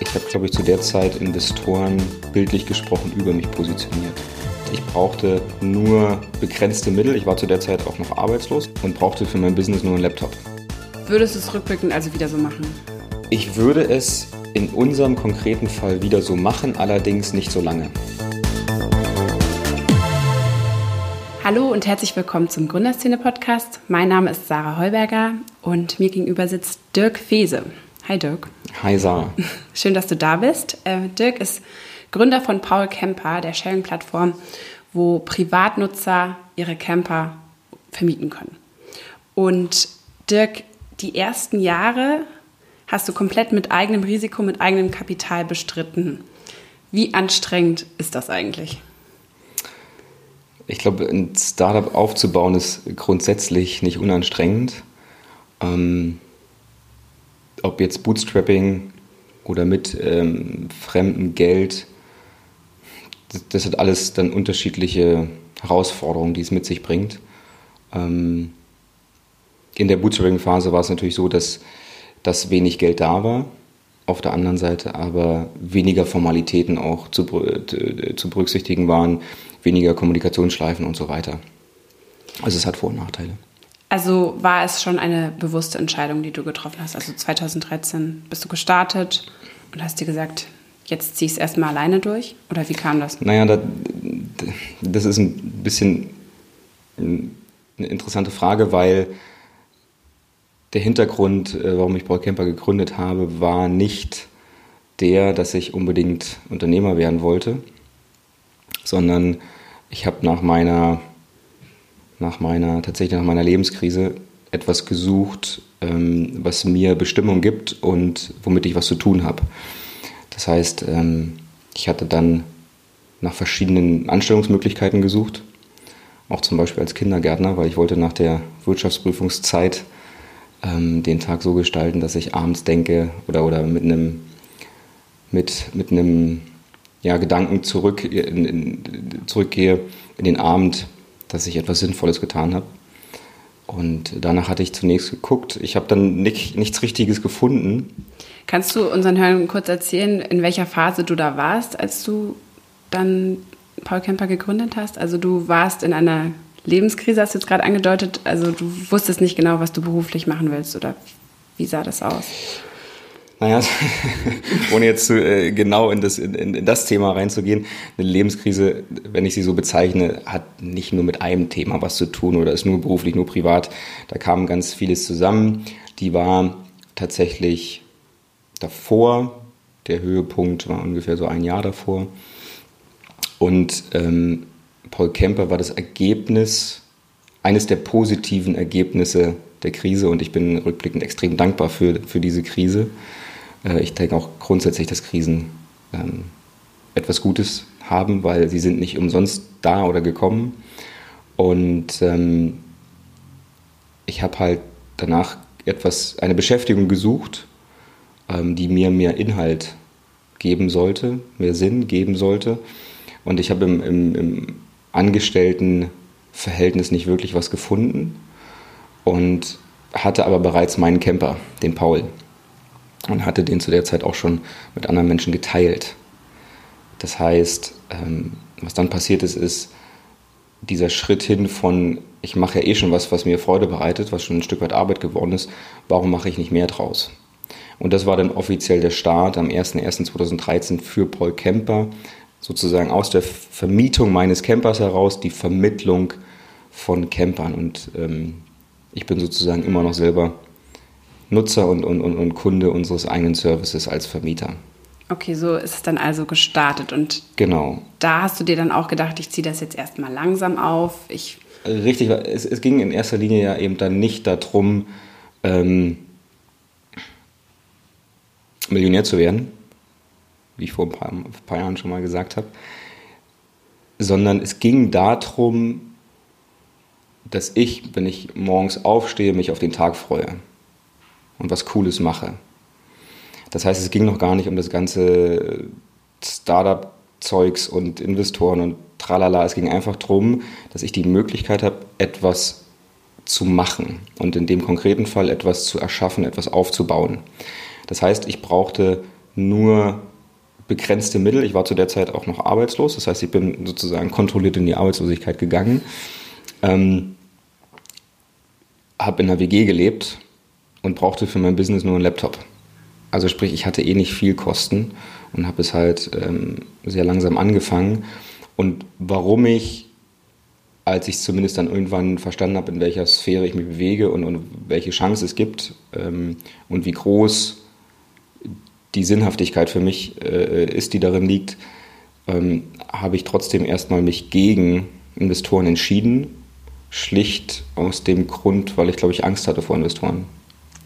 Ich habe, glaube ich, zu der Zeit Investoren bildlich gesprochen über mich positioniert. Ich brauchte nur begrenzte Mittel. Ich war zu der Zeit auch noch arbeitslos und brauchte für mein Business nur einen Laptop. Würdest du es rückblickend also wieder so machen? Ich würde es in unserem konkreten Fall wieder so machen, allerdings nicht so lange. Hallo und herzlich willkommen zum Gründerszene-Podcast. Mein Name ist Sarah Heuberger und mir gegenüber sitzt Dirk Fese. Hi Dirk. Hi Sarah. Schön, dass du da bist. Äh, Dirk ist Gründer von Paul Camper, der Sharing-Plattform, wo Privatnutzer ihre Camper vermieten können. Und Dirk, die ersten Jahre hast du komplett mit eigenem Risiko, mit eigenem Kapital bestritten. Wie anstrengend ist das eigentlich? Ich glaube, ein Startup aufzubauen ist grundsätzlich nicht unanstrengend. Ähm, ob jetzt Bootstrapping oder mit ähm, fremdem Geld, das, das, hat alles dann unterschiedliche Herausforderungen, die es mit sich bringt. Ähm, in der Bootstrapping-Phase war es natürlich so, dass, dass wenig Geld da war, auf der anderen Seite aber weniger Formalitäten auch zu, zu berücksichtigen waren, weniger Kommunikationsschleifen und so weiter. Also es hat Vor- und Nachteile. Also war es schon eine bewusste Entscheidung, die du getroffen hast? Also 2013 bist du gestartet und hast dir gesagt, jetzt ziehe ich es erstmal alleine durch? Oder wie kam das? Naja, das, das ist ein bisschen eine interessante Frage, weil der Hintergrund, äh, warum ich Paul Camper gegründet habe, war nicht der, dass ich unbedingt Unternehmer werden wollte, sondern ich habe nach meiner nach meiner, tatsächlich nach meiner Lebenskrise etwas gesucht, ähm, was mir Bestimmung gibt und womit ich was zu tun habe. Das heißt, ähm, ich hatte dann nach verschiedenen Anstellungsmöglichkeiten gesucht, auch zum Beispiel als Kindergärtner, weil ich wollte nach der Wirtschaftsprüfungszeit ähm, den Tag so gestalten, dass ich abends denke oder, oder mit einem mit, mit einem ja, Gedanken zurück in, in, zurückgehe in den Abend, dass ich etwas Sinnvolles getan habe. Und danach hatte ich zunächst geguckt. Ich habe dann nicht, nichts Richtiges gefunden. Kannst du unseren Hörern kurz erzählen, in welcher Phase du da warst, als du dann Paul Kemper gegründet hast? Also du warst in einer Lebenskrise, hast du jetzt gerade angedeutet. Also du wusstest nicht genau, was du beruflich machen willst oder wie sah das aus? Naja, ohne jetzt zu, äh, genau in das, in, in das Thema reinzugehen, eine Lebenskrise, wenn ich sie so bezeichne, hat nicht nur mit einem Thema was zu tun oder ist nur beruflich, nur privat. Da kam ganz vieles zusammen. Die war tatsächlich davor, der Höhepunkt war ungefähr so ein Jahr davor. Und ähm, Paul Kemper war das Ergebnis, eines der positiven Ergebnisse der Krise und ich bin rückblickend extrem dankbar für, für diese Krise. Äh, ich denke auch grundsätzlich, dass Krisen ähm, etwas Gutes haben, weil sie sind nicht umsonst da oder gekommen. Und ähm, ich habe halt danach etwas, eine Beschäftigung gesucht, ähm, die mir mehr Inhalt geben sollte, mehr Sinn geben sollte. Und ich habe im, im, im Angestelltenverhältnis nicht wirklich was gefunden und hatte aber bereits meinen Camper, den Paul und hatte den zu der Zeit auch schon mit anderen Menschen geteilt. Das heißt, ähm, was dann passiert ist, ist dieser Schritt hin von, ich mache ja eh schon was, was mir Freude bereitet, was schon ein Stück weit Arbeit geworden ist, warum mache ich nicht mehr draus? Und das war dann offiziell der Start am 01.01.2013 für Paul Kemper, sozusagen aus der Vermietung meines Campers heraus die Vermittlung von Campern. Und ähm, ich bin sozusagen immer noch selber Nutzer und, und, und Kunde unseres eigenen Services als Vermieter. Okay, so ist es dann also gestartet und genau. da hast du dir dann auch gedacht, ich ziehe das jetzt erstmal langsam auf. Ich Richtig, es, es, ging in erster Linie ja eben dann nicht darum, ähm, Millionär zu werden, wie ich vor ein paar, ein paar Jahren schon mal gesagt habe, sondern es ging darum, dass ich, wenn ich morgens aufstehe, mich auf den Tag freue und was Cooles mache. Das heißt, es ging noch gar nicht um das ganze Startup-Zeugs und Investoren und tralala. Es ging einfach darum, dass ich die Möglichkeit habe, etwas zu machen und in dem konkreten Fall etwas zu erschaffen, etwas aufzubauen. Das heißt, ich brauchte nur begrenzte Mittel. Ich war zu der Zeit auch noch arbeitslos, das heißt, ich bin sozusagen kontrolliert in die Arbeitslosigkeit gegangen. Ähm, habe in einer WG gelebt und brauchte für mein Business nur einen Laptop. Also sprich, ich hatte eh nicht viel Kosten und habe es halt ähm, sehr langsam angefangen. Und warum ich, als ich zumindest dann irgendwann verstanden habe, in welcher Sphäre ich mich bewege und, und welche Chance es gibt ähm, und wie groß die Sinnhaftigkeit für mich äh, ist, die darin liegt, ähm, habe ich trotzdem erstmal mich gegen Investoren entschieden. Schlicht aus dem Grund, weil ich, glaube ich, Angst hatte vor Investoren.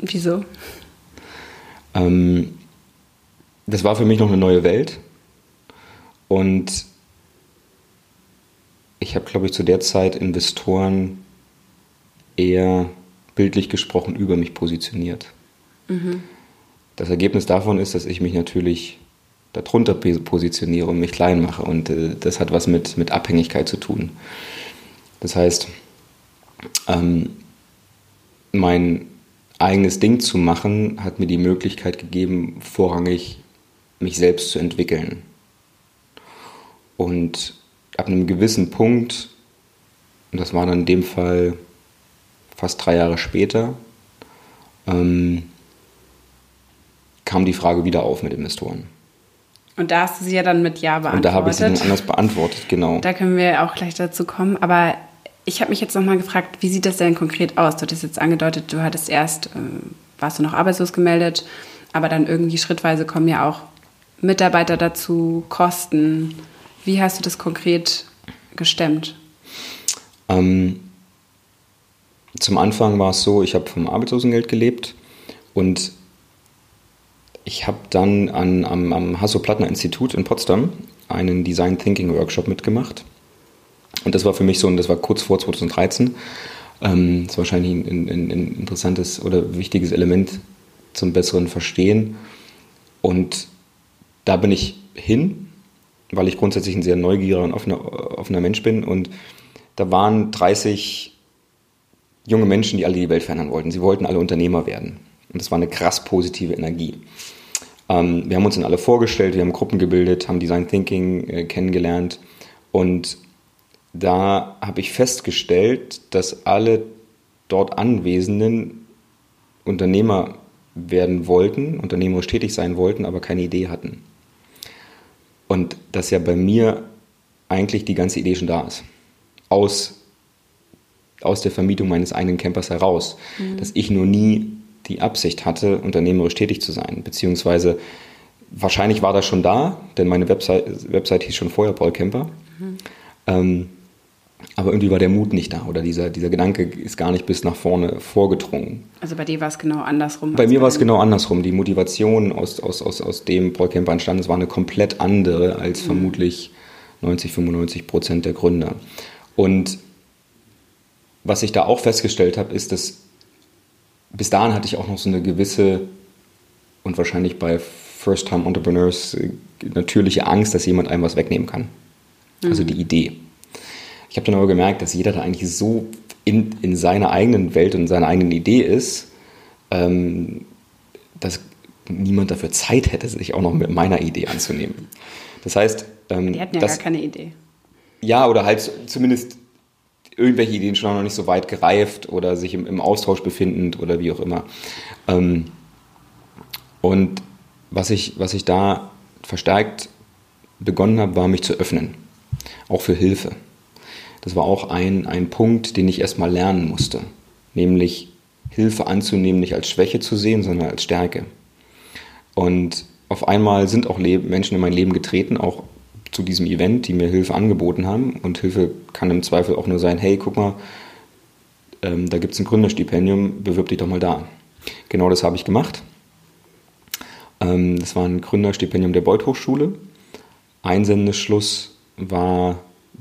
Wieso? Ähm, das war für mich noch eine neue Welt. Und ich habe, glaube ich, zu der Zeit Investoren eher bildlich gesprochen über mich positioniert. Mhm. Das Ergebnis davon ist, dass ich mich natürlich darunter positioniere und mich klein mache. Und äh, das hat was mit, mit Abhängigkeit zu tun. Das heißt, ähm, mein eigenes Ding zu machen, hat mir die Möglichkeit gegeben, vorrangig mich selbst zu entwickeln. Und ab einem gewissen Punkt, und das war dann in dem Fall fast drei Jahre später, ähm, kam die Frage wieder auf mit Investoren. Und da hast du sie ja dann mit Ja beantwortet. Und da habe ich sie dann anders beantwortet, genau. Da können wir auch gleich dazu kommen. Aber ich habe mich jetzt nochmal gefragt, wie sieht das denn konkret aus? Du hattest jetzt angedeutet, du hattest erst, äh, warst du noch arbeitslos gemeldet, aber dann irgendwie schrittweise kommen ja auch Mitarbeiter dazu, Kosten. Wie hast du das konkret gestemmt? Ähm, zum Anfang war es so, ich habe vom Arbeitslosengeld gelebt und ich habe dann an, am, am Hasso-Plattner-Institut in Potsdam einen Design Thinking Workshop mitgemacht. Und das war für mich so, und das war kurz vor 2013, ähm, das ist wahrscheinlich ein, ein, ein interessantes oder wichtiges Element zum besseren Verstehen. Und da bin ich hin, weil ich grundsätzlich ein sehr neugieriger und offener, offener Mensch bin. Und da waren 30 junge Menschen, die alle die Welt verändern wollten. Sie wollten alle Unternehmer werden. Und das war eine krass positive Energie. Ähm, wir haben uns dann alle vorgestellt, wir haben Gruppen gebildet, haben Design Thinking äh, kennengelernt. Und da habe ich festgestellt, dass alle dort Anwesenden Unternehmer werden wollten, unternehmerisch tätig sein wollten, aber keine Idee hatten. Und dass ja bei mir eigentlich die ganze Idee schon da ist. Aus, aus der Vermietung meines eigenen Campers heraus. Mhm. Dass ich nur nie die Absicht hatte, unternehmerisch tätig zu sein. Beziehungsweise wahrscheinlich war das schon da, denn meine Website, Website hieß schon vorher Paul Camper. Mhm. Ähm, aber irgendwie war der Mut nicht da oder dieser, dieser Gedanke ist gar nicht bis nach vorne vorgedrungen. Also bei dir war es genau andersrum. Bei mir war es genau andersrum. Die Motivation, aus, aus, aus, aus dem Paul Kemper entstanden ist, war eine komplett andere als mhm. vermutlich 90, 95 Prozent der Gründer. Und was ich da auch festgestellt habe, ist, dass bis dahin hatte ich auch noch so eine gewisse und wahrscheinlich bei First-Time-Entrepreneurs äh, natürliche Angst, dass jemand einem was wegnehmen kann. Also mhm. die Idee. Ich habe dann aber gemerkt, dass jeder da eigentlich so in, in seiner eigenen Welt und seiner eigenen Idee ist, ähm, dass niemand dafür Zeit hätte, sich auch noch mit meiner Idee anzunehmen. Das heißt, ähm, die hatten ja dass, gar keine Idee. Ja, oder halt zumindest irgendwelche Ideen schon noch nicht so weit gereift oder sich im, im Austausch befindend oder wie auch immer. Ähm, und was ich, was ich da verstärkt begonnen habe, war mich zu öffnen, auch für Hilfe das war auch ein, ein Punkt, den ich erstmal lernen musste. Nämlich Hilfe anzunehmen, nicht als Schwäche zu sehen, sondern als Stärke. Und auf einmal sind auch Menschen in mein Leben getreten, auch zu diesem Event, die mir Hilfe angeboten haben. Und Hilfe kann im Zweifel auch nur sein, hey, guck mal, ähm, da gibt es ein Gründerstipendium, bewirb dich doch mal da. Genau das habe ich gemacht. Ähm, das war ein Gründerstipendium der Beuth Hochschule. Einsendeschluss war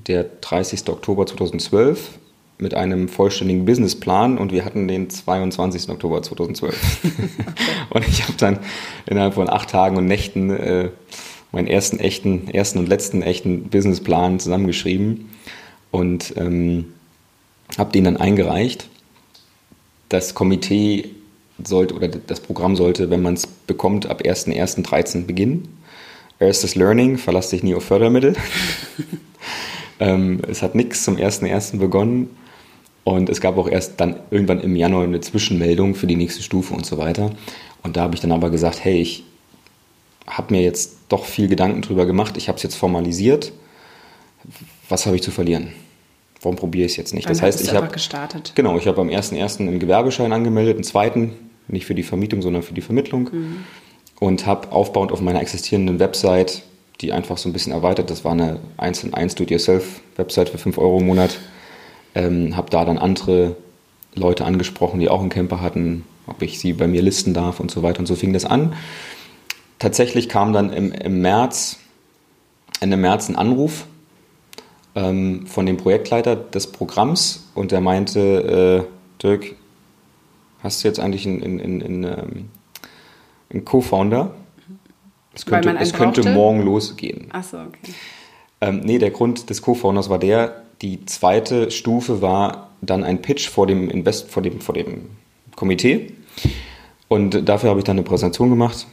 der 30. Oktober 2012 mit einem vollständigen Businessplan und wir hatten den 22. Oktober 2012. und ich habe dann innerhalb von acht Tagen und Nächten äh, meinen ersten echten, ersten und letzten echten Businessplan zusammengeschrieben und ähm, habe den dann eingereicht. Das Komitee sollte oder das Programm sollte, wenn man es bekommt, ab 1.1.13 beginnen. Erstes Learning, verlass dich nie auf Fördermittel. ähm, es hat nichts zum 1.1. begonnen und es gab auch erst dann irgendwann im Januar eine Zwischenmeldung für die nächste Stufe und so weiter. Und da habe ich dann aber gesagt, hey, ich habe mir jetzt doch viel Gedanken drüber gemacht, ich habe es jetzt formalisiert. Was habe ich zu verlieren? Warum probiere ich es jetzt nicht? Das heißt, ich habe gestartet. Genau, ich habe am 1.1. einen Gewerbeschein angemeldet, einen zweiten, nicht für die Vermietung, sondern für die Vermittlung. Mhm. Und habe aufbauend auf meiner existierenden Website, die einfach so ein bisschen erweitert, das war eine 1 in 1 Do-it-yourself-Website für 5 Euro im Monat, ähm, habe da dann andere Leute angesprochen, die auch einen Camper hatten, ob ich sie bei mir listen darf und so weiter. Und so fing das an. Tatsächlich kam dann im, im März, Ende März ein Anruf ähm, von dem Projektleiter des Programms und der meinte, äh, Dirk, hast du jetzt eigentlich einen, einen, einen, ähm, einen Co-Founder? Es könnte, es könnte morgen losgehen. Achso, okay. Ähm, nee, der Grund des Co-Founders war der, die zweite Stufe war dann ein Pitch vor dem Invest, vor dem, vor dem Komitee. Und dafür habe ich dann eine Präsentation gemacht.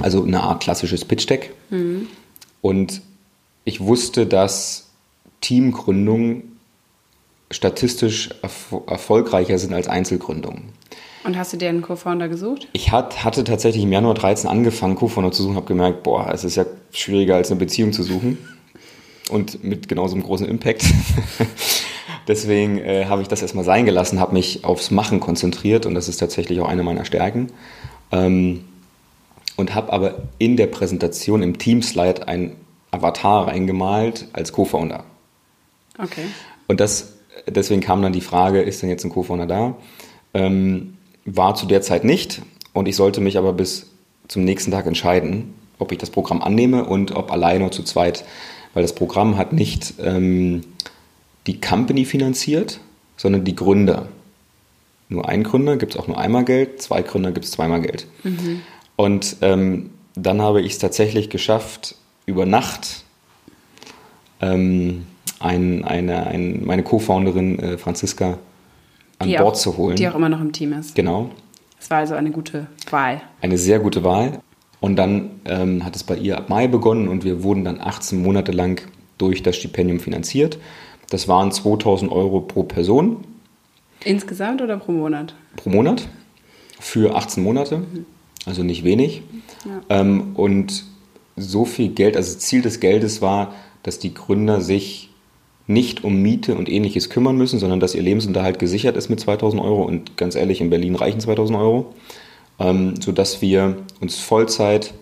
Also eine Art klassisches Pitch-Deck. Mhm. Und ich wusste, dass Teamgründungen statistisch erfol erfolgreicher sind als Einzelgründungen. Und hast du dir einen Co-Founder gesucht? Ich hat, hatte tatsächlich im Januar 13 angefangen, Co-Founder zu suchen, habe gemerkt, boah, es ist ja schwieriger als eine Beziehung zu suchen. Und mit genauso einem großen Impact. Deswegen äh, habe ich das erstmal sein gelassen, habe mich aufs Machen konzentriert und das ist tatsächlich auch eine meiner Stärken. Ähm, und habe aber in der Präsentation im Teamslide ein Avatar reingemalt als Co-Founder. Okay. Und das, deswegen kam dann die Frage, ist denn jetzt ein Co-Founder da? Ähm, war zu der Zeit nicht und ich sollte mich aber bis zum nächsten Tag entscheiden, ob ich das Programm annehme und ob alleine oder zu zweit, weil das Programm hat nicht ähm, die Company finanziert, sondern die Gründer. Nur ein Gründer gibt es auch nur einmal Geld, zwei Gründer gibt es zweimal Geld. Mhm. Und ähm, dann habe ich es tatsächlich geschafft, über Nacht ähm, ein, eine, ein, meine Co-Founderin äh, Franziska an die Bord auch, zu holen. Die auch immer noch im Team ist. Genau. Es war also eine gute Wahl. Eine sehr gute Wahl. Und dann ähm, hat es bei ihr ab Mai begonnen und wir wurden dann 18 Monate lang durch das Stipendium finanziert. Das waren 2000 Euro pro Person. Insgesamt oder pro Monat? Pro Monat für 18 Monate, mhm. also nicht wenig. Ja. Ähm, und so viel Geld, also Ziel des Geldes war, dass die Gründer sich nicht um Miete und ähnliches kümmern müssen, sondern dass ihr Lebensunterhalt gesichert ist mit 2000 Euro und ganz ehrlich, in Berlin reichen 2000 Euro, ähm, sodass wir uns Vollzeit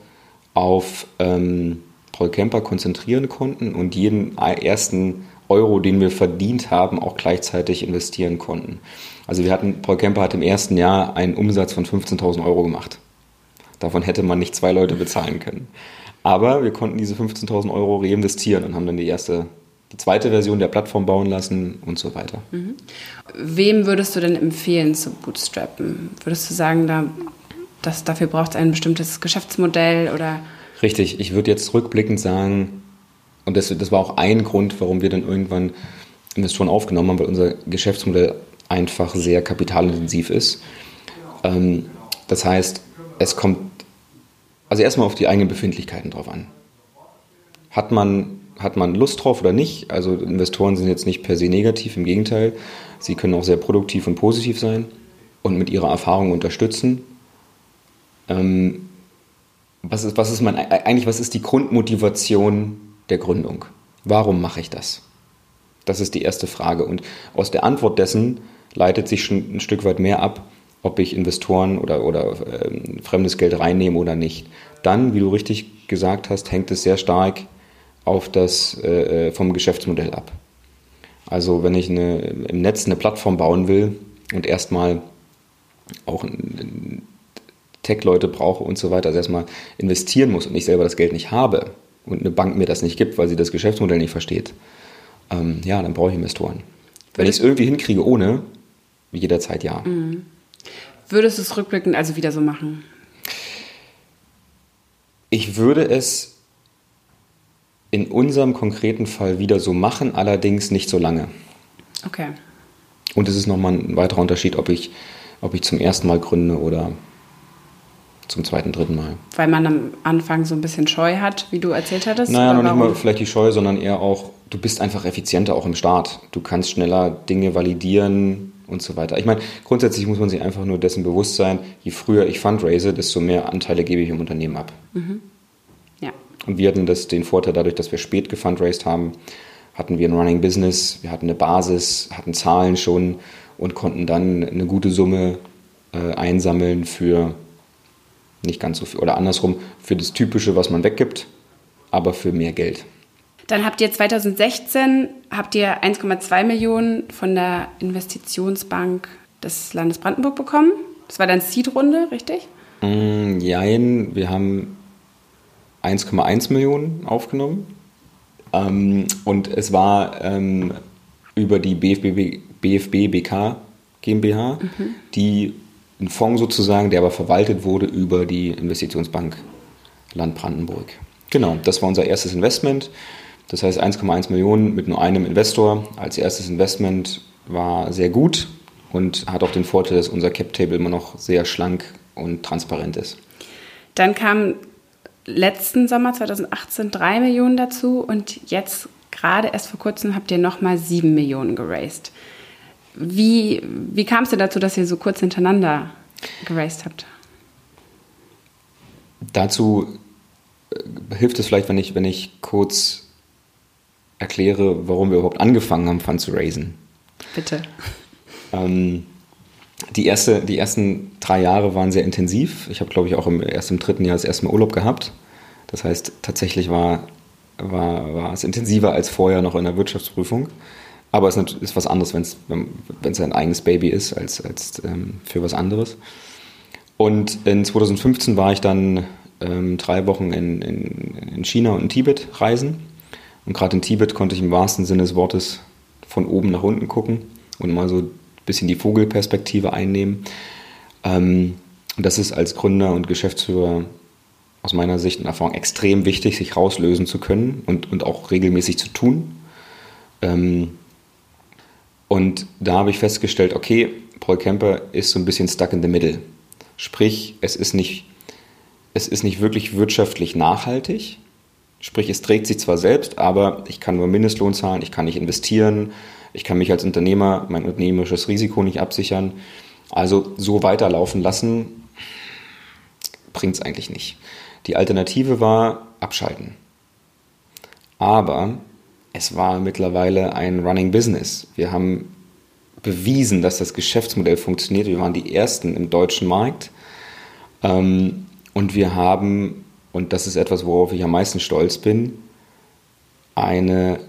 auf ähm, Paul Camper konzentrieren konnten und jeden ersten Euro, den wir verdient haben, auch gleichzeitig investieren konnten. Also wir hatten, Paul Camper hat im ersten Jahr einen Umsatz von 15.000 Euro gemacht. Davon hätte man nicht zwei Leute bezahlen können. Aber wir konnten diese 15.000 Euro reinvestieren und haben dann die erste die zweite Version der Plattform bauen lassen und so weiter. Mhm. Wem würdest du denn empfehlen zu bootstrappen? Würdest du sagen, da, dass dafür braucht es ein bestimmtes Geschäftsmodell oder? Richtig, ich würde jetzt rückblickend sagen, und das, das war auch ein Grund, warum wir dann irgendwann Investoren aufgenommen haben, weil unser Geschäftsmodell einfach sehr kapitalintensiv ist. Ähm, das heißt, es kommt also erstmal auf die eigenen Befindlichkeiten drauf an. Hat man hat man Lust drauf oder nicht. Also Investoren sind jetzt nicht per se negativ, im Gegenteil. Sie können auch sehr produktiv und positiv sein und mit ihrer Erfahrung unterstützen. Ähm, was ist, was ist mein, eigentlich, was ist die Grundmotivation der Gründung? Warum mache ich das? Das ist die erste Frage. Und aus der Antwort dessen leitet sich schon ein Stück weit mehr ab, ob ich Investoren oder, oder äh, fremdes Geld reinnehme oder nicht. Dann, wie du richtig gesagt hast, hängt es sehr stark auf das äh, äh, vom Geschäftsmodell ab. Also wenn ich eine, im Netz eine Plattform bauen will und erstmal auch Tech-Leute brauche und so weiter, also erstmal investieren muss und ich selber das Geld nicht habe und eine Bank mir das nicht gibt, weil sie das Geschäftsmodell nicht versteht, ähm, ja, dann brauche ich Investoren. Wenn ich es irgendwie hinkriege ohne, jederzeit ja. Mhm. Würdest du es rückblickend also wieder so machen? Ich würde es in unserem konkreten Fall wieder so machen, allerdings nicht so lange. Okay. Und es ist nochmal ein weiterer Unterschied, ob ich ob ich zum ersten Mal gründe oder zum zweiten, dritten Mal. Weil man am Anfang so ein bisschen Scheu hat, wie du erzählt hattest? Naja, noch nicht mal vielleicht die Scheu, sondern eher auch, du bist einfach effizienter auch im Start. Du kannst schneller Dinge validieren und so weiter. Ich meine, grundsätzlich muss man sich einfach nur dessen bewusst sein, je früher ich fundraise, desto mehr Anteile gebe ich im Unternehmen ab. Mhm. Und wir hatten das, den Vorteil dadurch, dass wir spät gefundraised haben, hatten wir ein Running Business, wir hatten eine Basis, hatten Zahlen schon und konnten dann eine gute Summe äh, einsammeln für nicht ganz so viel, oder andersrum, für das Typische, was man weggibt, aber für mehr Geld. Dann habt ihr 2016 habt ihr 1,2 Millionen von der Investitionsbank des Landes Brandenburg bekommen. Das war dann Seed-Runde, richtig? Mm, jein, wir haben 1,1 Millionen aufgenommen. Ähm, und es war ähm, über die BFB, BFB BK GmbH, mhm. die ein Fonds sozusagen, der aber verwaltet wurde über die Investitionsbank Land Brandenburg. Genau, das war unser erstes Investment. Das heißt 1,1 Millionen mit nur einem Investor als erstes Investment war sehr gut und hat auch den Vorteil, dass unser Cap-Table immer noch sehr schlank und transparent ist. Dann kam letzten Sommer 2018 3 Millionen dazu und jetzt gerade erst vor kurzem habt ihr nochmal 7 Millionen geraced. Wie, wie kam es denn dazu, dass ihr so kurz hintereinander geraced habt? Dazu äh, hilft es vielleicht, wenn ich, wenn ich kurz erkläre, warum wir überhaupt angefangen haben, Fund zu raisen. Bitte. Ähm, die, erste, die ersten drei Jahre waren sehr intensiv. Ich habe, glaube ich, auch im, erst im dritten Jahr das erste Mal Urlaub gehabt. Das heißt, tatsächlich war, war, war es intensiver als vorher noch in der Wirtschaftsprüfung. Aber es ist was anderes, wenn's, wenn es ein eigenes Baby ist, als, als ähm, für was anderes. Und in 2015 war ich dann ähm, drei Wochen in, in, in, China und in Tibet reisen. Und gerade in Tibet konnte ich im wahrsten Sinne des Wortes von oben nach unten gucken und mal so bisschen die Vogelperspektive einnehmen. Ähm, das ist als Gründer und Geschäftsführer aus meiner Sicht und Erfahrung extrem wichtig, sich rauslösen zu können und, und auch regelmäßig zu tun. Ähm, und da habe ich festgestellt, okay, Paul Kemper ist so ein bisschen stuck in the middle. Sprich, es ist nicht, es ist nicht wirklich wirtschaftlich nachhaltig. Sprich, es trägt sich zwar selbst, aber ich kann nur Mindestlohn zahlen, ich kann nicht investieren, ich kann mich als Unternehmer mein unternehmerisches Risiko nicht absichern. Also so weiterlaufen lassen bringt es eigentlich nicht. Die Alternative war abschalten. Aber es war mittlerweile ein Running Business. Wir haben bewiesen, dass das Geschäftsmodell funktioniert. Wir waren die Ersten im deutschen Markt. Ähm, und wir haben, und das ist etwas, worauf ich am meisten stolz bin, eine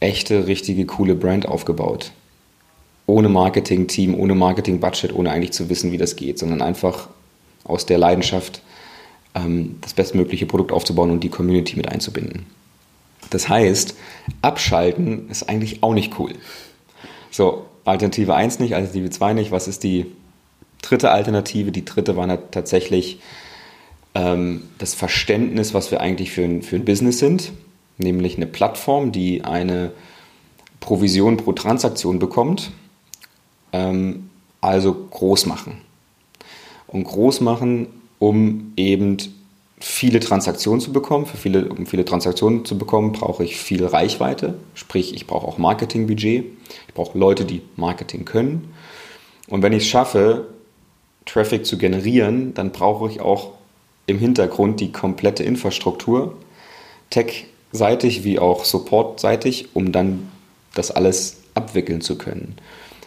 echte, richtige, coole Brand aufgebaut. Ohne Marketing-Team, ohne Marketing-Budget, ohne eigentlich zu wissen, wie das geht, sondern einfach aus der Leidenschaft ähm, das bestmögliche Produkt aufzubauen und die Community mit einzubinden. Das heißt, abschalten ist eigentlich auch nicht cool. So, Alternative 1 nicht, Alternative 2 nicht. Was ist die dritte Alternative? Die dritte war tatsächlich ähm, das Verständnis, was wir eigentlich für ein, für ein Business sind, nämlich eine Plattform, die eine Provision pro Transaktion bekommt, ähm, also groß machen. Und groß machen, um eben viele Transaktionen zu bekommen, für viele, um viele Transaktionen zu bekommen, brauche ich viel Reichweite, sprich ich brauche auch Marketingbudget, ich brauche Leute, die Marketing können. Und wenn ich es schaffe, Traffic zu generieren, dann brauche ich auch im Hintergrund die komplette Infrastruktur, tech-seitig wie auch support-seitig, um dann das alles abwickeln zu können.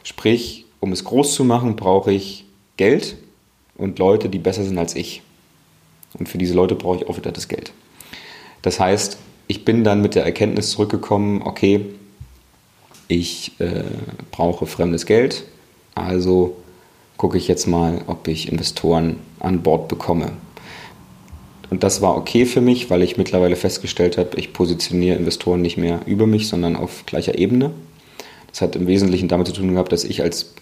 Sprich, um es groß zu machen, brauche ich Geld und Leute, die besser sind als ich. Und für diese Leute brauche ich auch wieder das Geld. Das heißt, ich bin dann mit der Erkenntnis zurückgekommen, okay, ich äh, brauche fremdes Geld, also gucke ich jetzt mal, ob ich Investoren an Bord bekomme. Und das war okay für mich, weil ich mittlerweile festgestellt habe, ich positioniere Investoren nicht mehr über mich, sondern auf gleicher Ebene. Das hat im Wesentlichen damit zu tun gehabt, dass ich als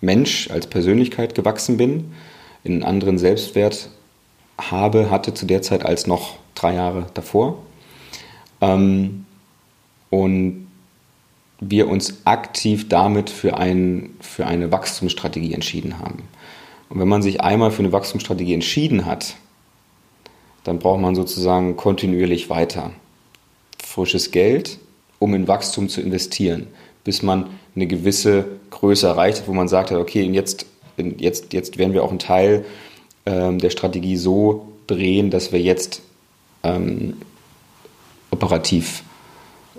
Mensch, als Persönlichkeit gewachsen bin, in einen anderen Selbstwert habe, hatte zu der Zeit als noch drei Jahre davor. Ähm, und wir uns aktiv damit für, ein, für eine Wachstumsstrategie entschieden haben. Und wenn man sich einmal für eine Wachstumsstrategie entschieden hat, dann braucht man sozusagen kontinuierlich weiter frisches Geld, um in Wachstum zu investieren, bis man eine gewisse Größe erreicht hat, wo man sagt, okay, jetzt, jetzt, jetzt werden wir auch einen Teil ähm, der Strategie so drehen, dass wir jetzt ähm, operativ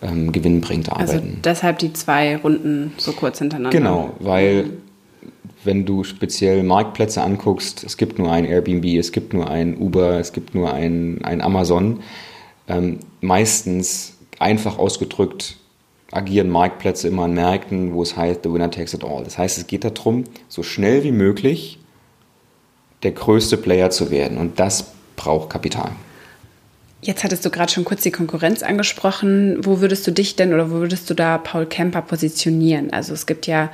ähm, gewinnbringend also arbeiten. Also deshalb die zwei Runden so kurz hintereinander. Genau, weil wenn du speziell Marktplätze anguckst, es gibt nur ein Airbnb, es gibt nur ein Uber, es gibt nur ein, ein Amazon. Ähm, meistens einfach ausgedrückt agieren Marktplätze immer an Märkten, wo es heißt, the winner takes it all. Das heißt, es geht darum, so schnell wie möglich der größte Player zu werden. Und das braucht Kapital. Jetzt hattest du gerade schon kurz die Konkurrenz angesprochen. Wo würdest du dich denn oder wo würdest du da Paul Kemper positionieren? Also es gibt ja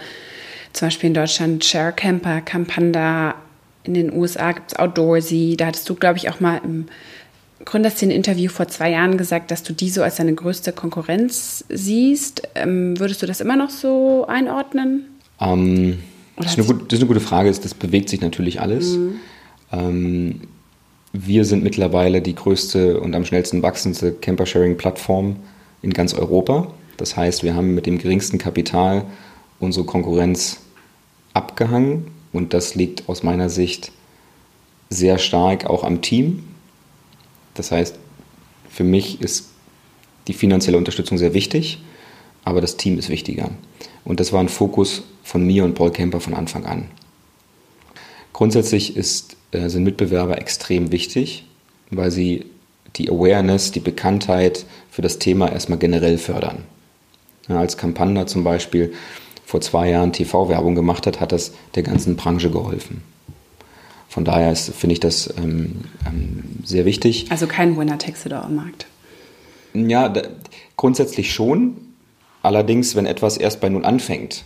zum Beispiel in Deutschland Share Camper, Campanda, in den USA gibt es Outdoorsy. Da hattest du, glaube ich, auch mal im Gründerszenen-Interview vor zwei Jahren gesagt, dass du die so als deine größte Konkurrenz siehst. Ähm, würdest du das immer noch so einordnen? Ähm, das, ist gut, das, ist eine gute Frage. Das bewegt sich natürlich alles. Mhm. Ähm, wir sind mittlerweile die größte und am schnellsten wachsendste Camper-Sharing-Plattform in ganz Europa. Das heißt, wir haben mit dem geringsten Kapital unsere Konkurrenz abgehangen und das liegt aus meiner Sicht sehr stark auch am Team. Das heißt, für mich ist die finanzielle Unterstützung sehr wichtig, aber das Team ist wichtiger. Und das war ein Fokus von mir und Paul Kemper von Anfang an. Grundsätzlich ist, äh, sind Mitbewerber extrem wichtig, weil sie die Awareness, die Bekanntheit für das Thema erstmal generell fördern. Ja, als Campanda zum Beispiel vor zwei Jahren TV-Werbung gemacht hat, hat das der ganzen Branche geholfen. Von daher finde ich das ähm, ähm, sehr wichtig. Also kein Winner-Takes-it-all-Markt. Ja, da, grundsätzlich schon. Allerdings, wenn etwas erst bei Null anfängt,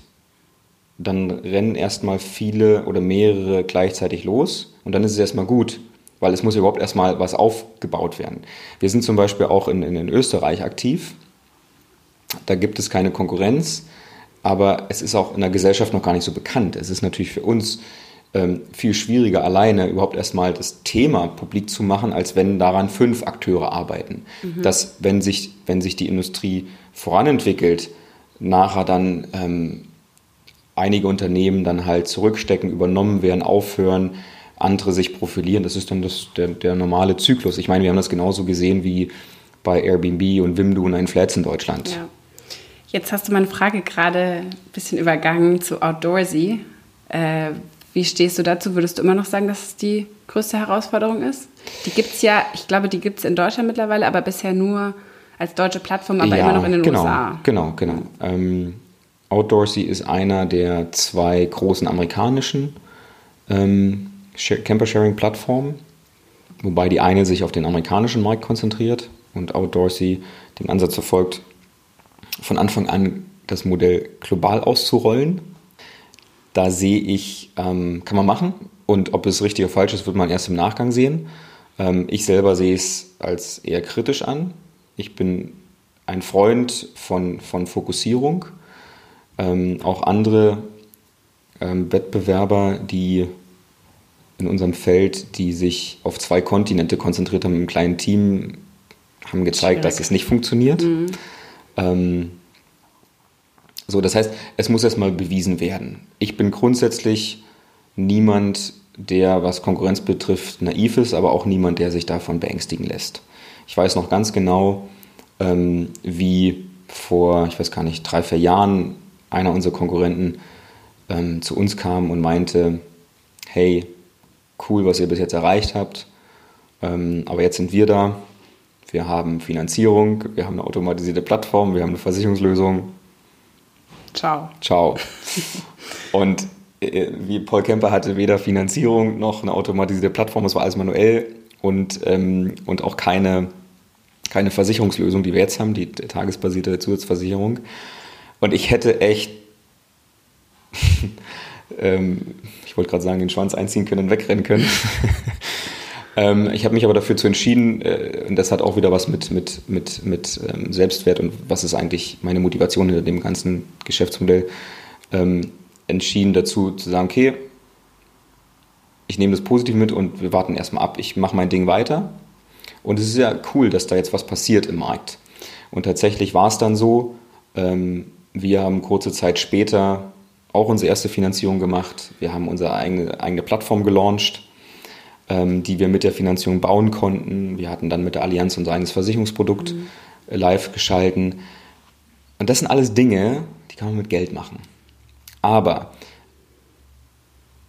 dann rennen erstmal viele oder mehrere gleichzeitig los und dann ist es erstmal gut, weil es muss überhaupt erstmal was aufgebaut werden. Wir sind zum Beispiel auch in, in, in Österreich aktiv. Da gibt es keine Konkurrenz, aber es ist auch in der Gesellschaft noch gar nicht so bekannt. Es ist natürlich für uns ähm, viel schwieriger, alleine überhaupt erstmal das Thema publik zu machen, als wenn daran fünf Akteure arbeiten. Mhm. Dass, wenn sich, wenn sich die Industrie voranentwickelt, nachher dann ähm, einige Unternehmen dann halt zurückstecken, übernommen werden, aufhören, andere sich profilieren. Das ist dann das, der, der normale Zyklus. Ich meine, wir haben das genauso gesehen wie bei Airbnb und Wimdu und ein Flats in Deutschland. Ja. Jetzt hast du meine Frage gerade ein bisschen übergangen zu Outdoorsy. Äh, wie stehst du dazu? Würdest du immer noch sagen, dass es die größte Herausforderung ist? Die gibt es ja, ich glaube, die gibt es in Deutschland mittlerweile, aber bisher nur als deutsche Plattform, aber ja, immer noch in den genau, USA. Genau, genau. Ähm, Outdoorsy ist einer der zwei großen amerikanischen ähm, Camper-Sharing-Plattformen, wobei die eine sich auf den amerikanischen Markt konzentriert und Outdoorsy den Ansatz verfolgt, von Anfang an das Modell global auszurollen da sehe ich, ähm, kann man machen. Und ob es richtig oder falsch ist, wird man erst im Nachgang sehen. Ähm, ich selber sehe es als eher kritisch an. Ich bin ein Freund von, von Fokussierung. Ähm, auch andere ähm, Wettbewerber, die in unserem Feld, die sich auf zwei Kontinente konzentriert haben, im kleinen Team, haben gezeigt, Schwierig. dass es nicht funktioniert. Mhm. Ähm, so, das heißt, es muss erstmal bewiesen werden. Ich bin grundsätzlich niemand, der, was Konkurrenz betrifft, naiv ist, aber auch niemand, der sich davon beängstigen lässt. Ich weiß noch ganz genau, ähm, wie vor, ich weiß gar nicht, drei, vier Jahren einer unserer Konkurrenten ähm, zu uns kam und meinte, hey, cool, was ihr bis jetzt erreicht habt, ähm, aber jetzt sind wir da, wir haben Finanzierung, wir haben eine automatisierte Plattform, wir haben eine Versicherungslösung, Ciao. Ciao. Und äh, wie Paul Kemper hatte weder Finanzierung noch eine automatisierte Plattform, es war alles manuell und, ähm, und auch keine, keine Versicherungslösung, die wir jetzt haben, die tagesbasierte Zusatzversicherung. Und ich hätte echt, ähm, ich wollte gerade sagen, den Schwanz einziehen können und wegrennen können. Ähm, ich habe mich aber dafür zu entschieden, äh, und das hat auch wieder was mit, mit, mit, mit ähm, Selbstwert und was ist eigentlich meine Motivation hinter dem ganzen Geschäftsmodell, ähm, entschieden dazu zu sagen, okay, ich nehme das positiv mit und wir warten erstmal ab. Ich mache mein Ding weiter. Und es ist ja cool, dass da jetzt was passiert im Markt. Und tatsächlich war es dann so, ähm, wir haben kurze Zeit später auch unsere erste Finanzierung gemacht. Wir haben unsere eigene, eigene Plattform gelauncht, ähm, die wir mit der Finanzierung bauen konnten. Wir hatten dann mit der Allianz unser eigenes Versicherungsprodukt mhm. live geschalten. Und das sind alles Dinge, die kann man mit Geld machen. Aber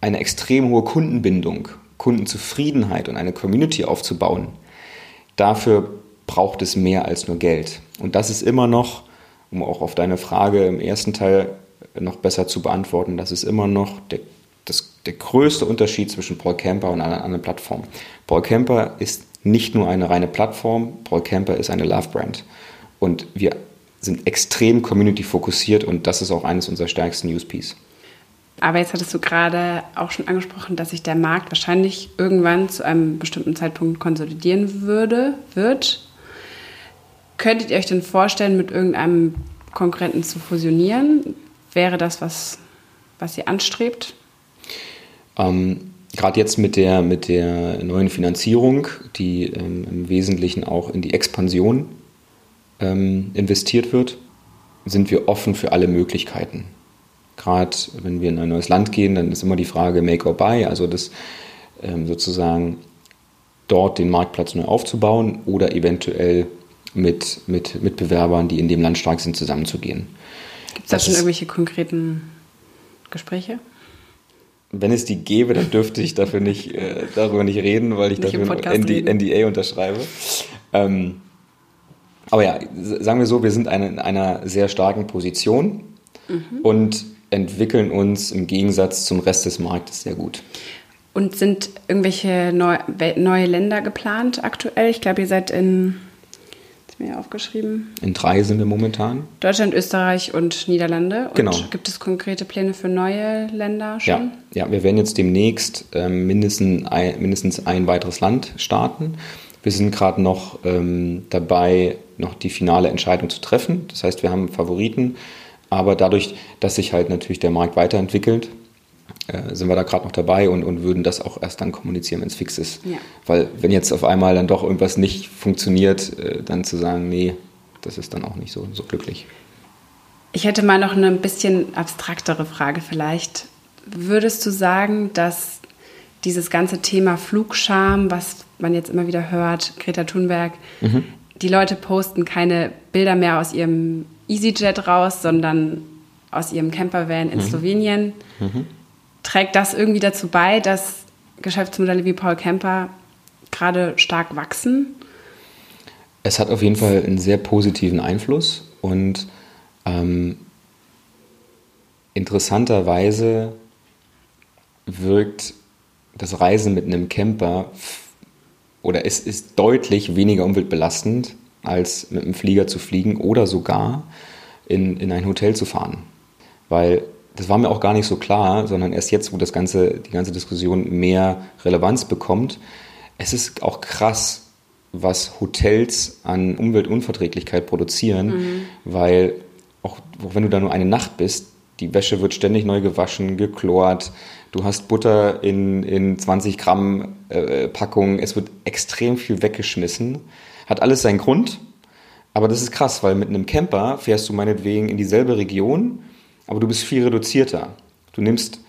eine extrem hohe Kundenbindung, Kundenzufriedenheit und eine Community aufzubauen, dafür braucht es mehr als nur Geld. Und das ist immer noch, um auch auf deine Frage im ersten Teil noch besser zu beantworten, das ist immer noch der, der größte Unterschied zwischen Paul Camper und einer anderen Plattform. Paul Camper ist nicht nur eine reine Plattform, Paul Camper ist eine Love Brand. Und wir sind extrem community fokussiert und das ist auch eines unserer stärksten USPs. Aber jetzt hattest du gerade auch schon angesprochen, dass sich der Markt wahrscheinlich irgendwann zu einem bestimmten Zeitpunkt konsolidieren würde, wird. Könntet ihr euch denn vorstellen, mit irgendeinem Konkurrenten zu fusionieren? Wäre das was, was ihr anstrebt? Ähm, Gerade jetzt mit der, mit der neuen Finanzierung, die ähm, im Wesentlichen auch in die Expansion ähm, investiert wird, sind wir offen für alle Möglichkeiten. Gerade wenn wir in ein neues Land gehen, dann ist immer die Frage Make or Buy, also das ähm, sozusagen dort den Marktplatz neu aufzubauen oder eventuell mit, mit Mitbewerbern, die in dem Land stark sind, zusammenzugehen. Gibt es da schon irgendwelche konkreten Gespräche? Wenn es die gäbe, dann dürfte ich dafür nicht, äh, darüber nicht reden, weil ich nicht dafür ein ND, NDA unterschreibe. Ähm, aber ja, sagen wir so, wir sind eine, in einer sehr starken Position mhm. und entwickeln uns im Gegensatz zum Rest des Marktes sehr gut. Und sind irgendwelche neu, neue Länder geplant aktuell? Ich glaube, ihr seid in, ist mir aufgeschrieben. In drei sind wir momentan. Deutschland, Österreich und Niederlande. Und genau. Gibt es konkrete Pläne für neue Länder schon? Ja, ja wir werden jetzt demnächst ähm, mindestens, ein, mindestens ein weiteres Land starten. Wir sind gerade noch ähm, dabei, noch die finale Entscheidung zu treffen. Das heißt, wir haben Favoriten. Aber dadurch, dass sich halt natürlich der Markt weiterentwickelt, äh, sind wir da gerade noch dabei und, und würden das auch erst dann kommunizieren, wenn es fix ist. Ja. Weil wenn jetzt auf einmal dann doch irgendwas nicht funktioniert, äh, dann zu sagen, nee, das ist dann auch nicht so, so glücklich. Ich hätte mal noch eine ein bisschen abstraktere Frage vielleicht. Würdest du sagen, dass dieses ganze Thema Flugscham, was man jetzt immer wieder hört, Greta Thunberg, mhm. die Leute posten keine Bilder mehr aus ihrem EasyJet raus, sondern aus ihrem Campervan in mhm. Slowenien. Mhm. Trägt das irgendwie dazu bei, dass Geschäftsmodelle wie Paul Camper gerade stark wachsen? Es hat auf jeden Fall einen sehr positiven Einfluss und ähm, interessanterweise wirkt das Reisen mit einem Camper oder es ist deutlich weniger umweltbelastend als mit einem Flieger zu fliegen oder sogar in, in ein Hotel zu fahren. Weil das war mir auch gar nicht so klar, sondern erst jetzt, wo das ganze, die ganze Diskussion mehr Relevanz bekommt. Es ist auch krass, was Hotels an Umweltunverträglichkeit produzieren, mhm. weil auch, auch wenn du da nur eine Nacht bist, die Wäsche wird ständig neu gewaschen, geklort, du hast Butter in, in 20 Gramm äh, Packung, es wird extrem viel weggeschmissen. Hat alles seinen Grund, aber das ist krass, weil mit einem Camper fährst du meinetwegen in dieselbe Region, aber du bist viel reduzierter. Du nimmst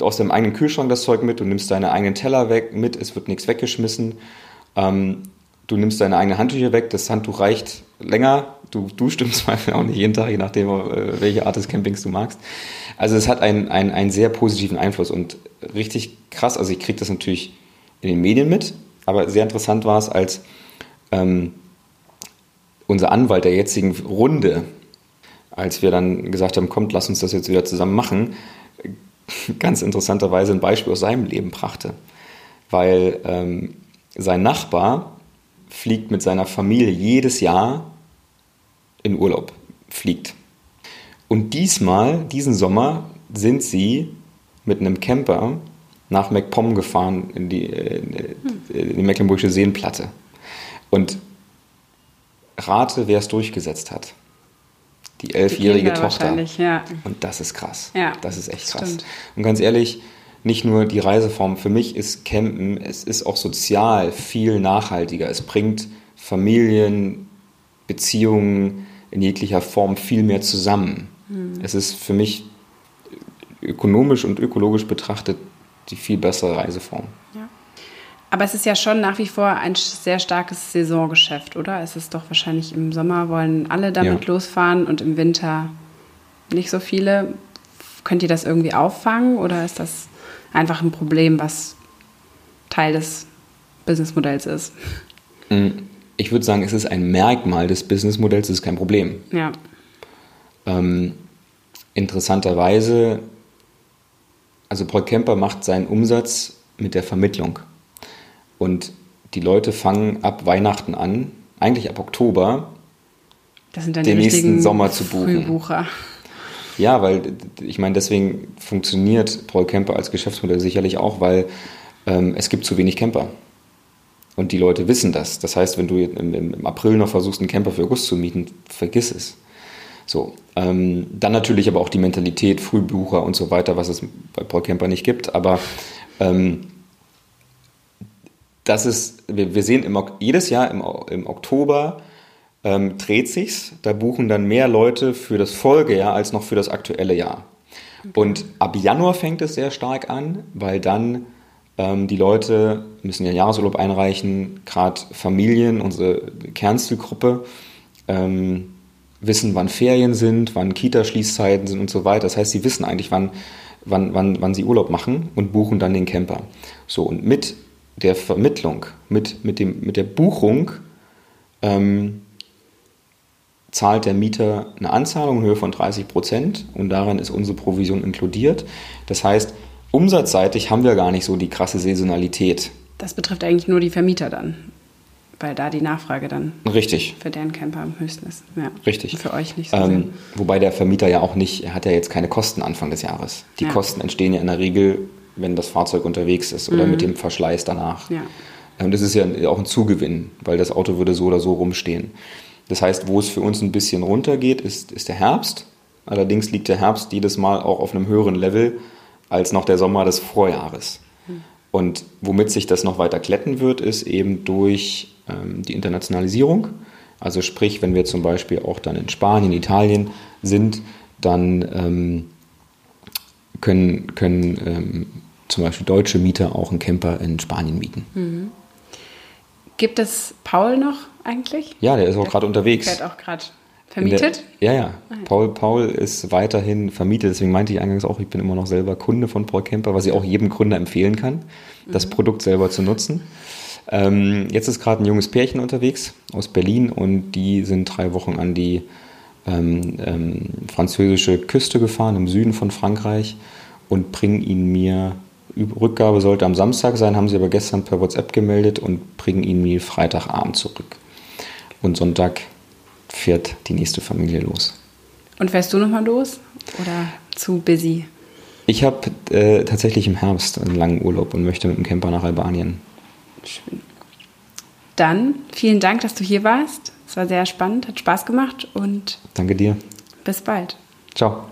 aus deinem eigenen Kühlschrank das Zeug mit, du nimmst deine eigenen Teller weg mit, es wird nichts weggeschmissen. Ähm, du nimmst deine eigenen Handtücher weg, das Handtuch reicht länger, du duschst im Zweifel auch nicht jeden Tag, je nachdem, äh, welche Art des Campings du magst. Also es hat einen, einen, einen sehr positiven Einfluss und richtig krass, also ich kriege das natürlich in den Medien mit, aber sehr interessant war es, als ähm, unser Anwalt der jetzigen Runde, als wir dann gesagt haben, kommt, lass uns das jetzt wieder zusammen machen, ganz interessanterweise ein Beispiel aus seinem Leben brachte. Weil ähm, sein Nachbar fliegt mit seiner Familie jedes Jahr in Urlaub, fliegt. Und diesmal, diesen Sommer, sind sie mit einem Camper nach MacPom gefahren in die, in die Mecklenburgische Seenplatte. Und rate, wer es durchgesetzt hat. Die elfjährige Kinder Tochter. ja. Und das ist krass. Ja, das ist echt krass. stimmt. Und ganz ehrlich, nicht nur die Reiseform, für mich ist Campen, es ist auch sozial viel nachhaltiger. Es bringt Familien, Beziehungen in jeglicher Form viel mehr zusammen. Hm. Es ist für mich ökonomisch und ökologisch betrachtet die viel bessere Reiseform. Ja. Aber es ist ja schon nach wie vor ein sehr starkes Saisongeschäft, oder? Es ist doch wahrscheinlich im Sommer wollen alle damit Ja. losfahren und im Winter nicht so viele. Könnt ihr das irgendwie auffangen oder ist das einfach ein Problem, was Teil des Businessmodells ist? Ich würde sagen, es ist ein Merkmal des Businessmodells, es ist kein Problem. Ja. Ähm, interessanterweise, also Paul Kemper macht seinen Umsatz mit der Vermittlung. Und die Leute fangen ab Weihnachten an, eigentlich ab Oktober. Das sind dann Den nächsten Sommer zu buchen. Frühbucher. Ja, weil ich meine, deswegen funktioniert Paul Camper als Geschäftsmodell sicherlich auch, weil ähm, es gibt zu wenig Camper. Und die Leute wissen das. Das heißt, wenn du im, im im April noch versuchst, einen Camper für August zu mieten, vergiss es. So, ähm, dann natürlich aber auch die Mentalität, Frühbucher und so weiter, was es bei Paul Camper nicht gibt. Aber ähm, das ist, wir, wir sehen im, jedes Jahr im, im Oktober ähm, dreht sich's. Da buchen dann mehr Leute für das Folgejahr als noch für das aktuelle Jahr. Und ab Januar fängt es sehr stark an, weil dann ähm, die Leute müssen ihren Jahresurlaub einreichen, gerade Familien, unsere Kernzielgruppe, ähm, wissen, wann Ferien sind, wann Kita-Schließzeiten sind und so weiter. Das heißt, sie wissen eigentlich, wann, wann, wann, wann sie Urlaub machen und buchen dann den Camper. So, und mit der Vermittlung, mit, mit, dem, mit der Buchung ähm, zahlt der Mieter eine Anzahlung in Höhe von 30 Prozent und darin ist unsere Provision inkludiert. Das heißt, umsatzseitig haben wir gar nicht so die krasse Saisonalität. Das betrifft eigentlich nur die Vermieter dann, weil da die Nachfrage dann Richtig, für deren Camper am höchsten ist. Ja. richtig. Und für euch nicht so Ähm, wobei der Vermieter ja auch nicht, er hat ja jetzt keine Kosten Anfang des Jahres. Die Ja. Kosten entstehen ja in der Regel, wenn das Fahrzeug unterwegs ist oder mit dem Verschleiß danach. Ja. Und das ist ja auch ein Zugewinn, weil das Auto würde so oder so rumstehen. Das heißt, wo es für uns ein bisschen runtergeht, ist, ist der Herbst. Allerdings liegt der Herbst jedes Mal auch auf einem höheren Level als noch der Sommer des Vorjahres. Und womit sich das noch weiter kletten wird, ist eben durch ähm, die Internationalisierung. Also sprich, wenn wir zum Beispiel auch dann in Spanien, Italien sind, dann ähm, können, können ähm, zum Beispiel deutsche Mieter auch einen Camper in Spanien mieten. Gibt es Paul noch eigentlich? Ja, der ist auch gerade unterwegs. Fährt auch gerade In der- vermietet? ja, ja. Paul, Paul ist weiterhin vermietet. Deswegen meinte ich eingangs auch, ich bin immer noch selber Kunde von Paul Camper, was ich auch jedem Gründer empfehlen kann, das Produkt selber zu nutzen. Ähm, jetzt ist gerade ein junges Pärchen unterwegs aus Berlin und die sind drei Wochen an die ähm, ähm, französische Küste gefahren, im Süden von Frankreich und bringen ihn mir, Rückgabe sollte am Samstag sein, haben sie aber gestern per WhatsApp gemeldet und bringen ihn mir Freitagabend zurück. Und Sonntag fährt die nächste Familie los. Und fährst du nochmal los? Oder zu busy? Ich habe äh, tatsächlich im Herbst einen langen Urlaub und möchte mit dem Camper nach Albanien. Schön. Dann vielen Dank, dass du hier warst. Es war sehr spannend, hat Spaß gemacht und Danke dir. bis bald. Ciao.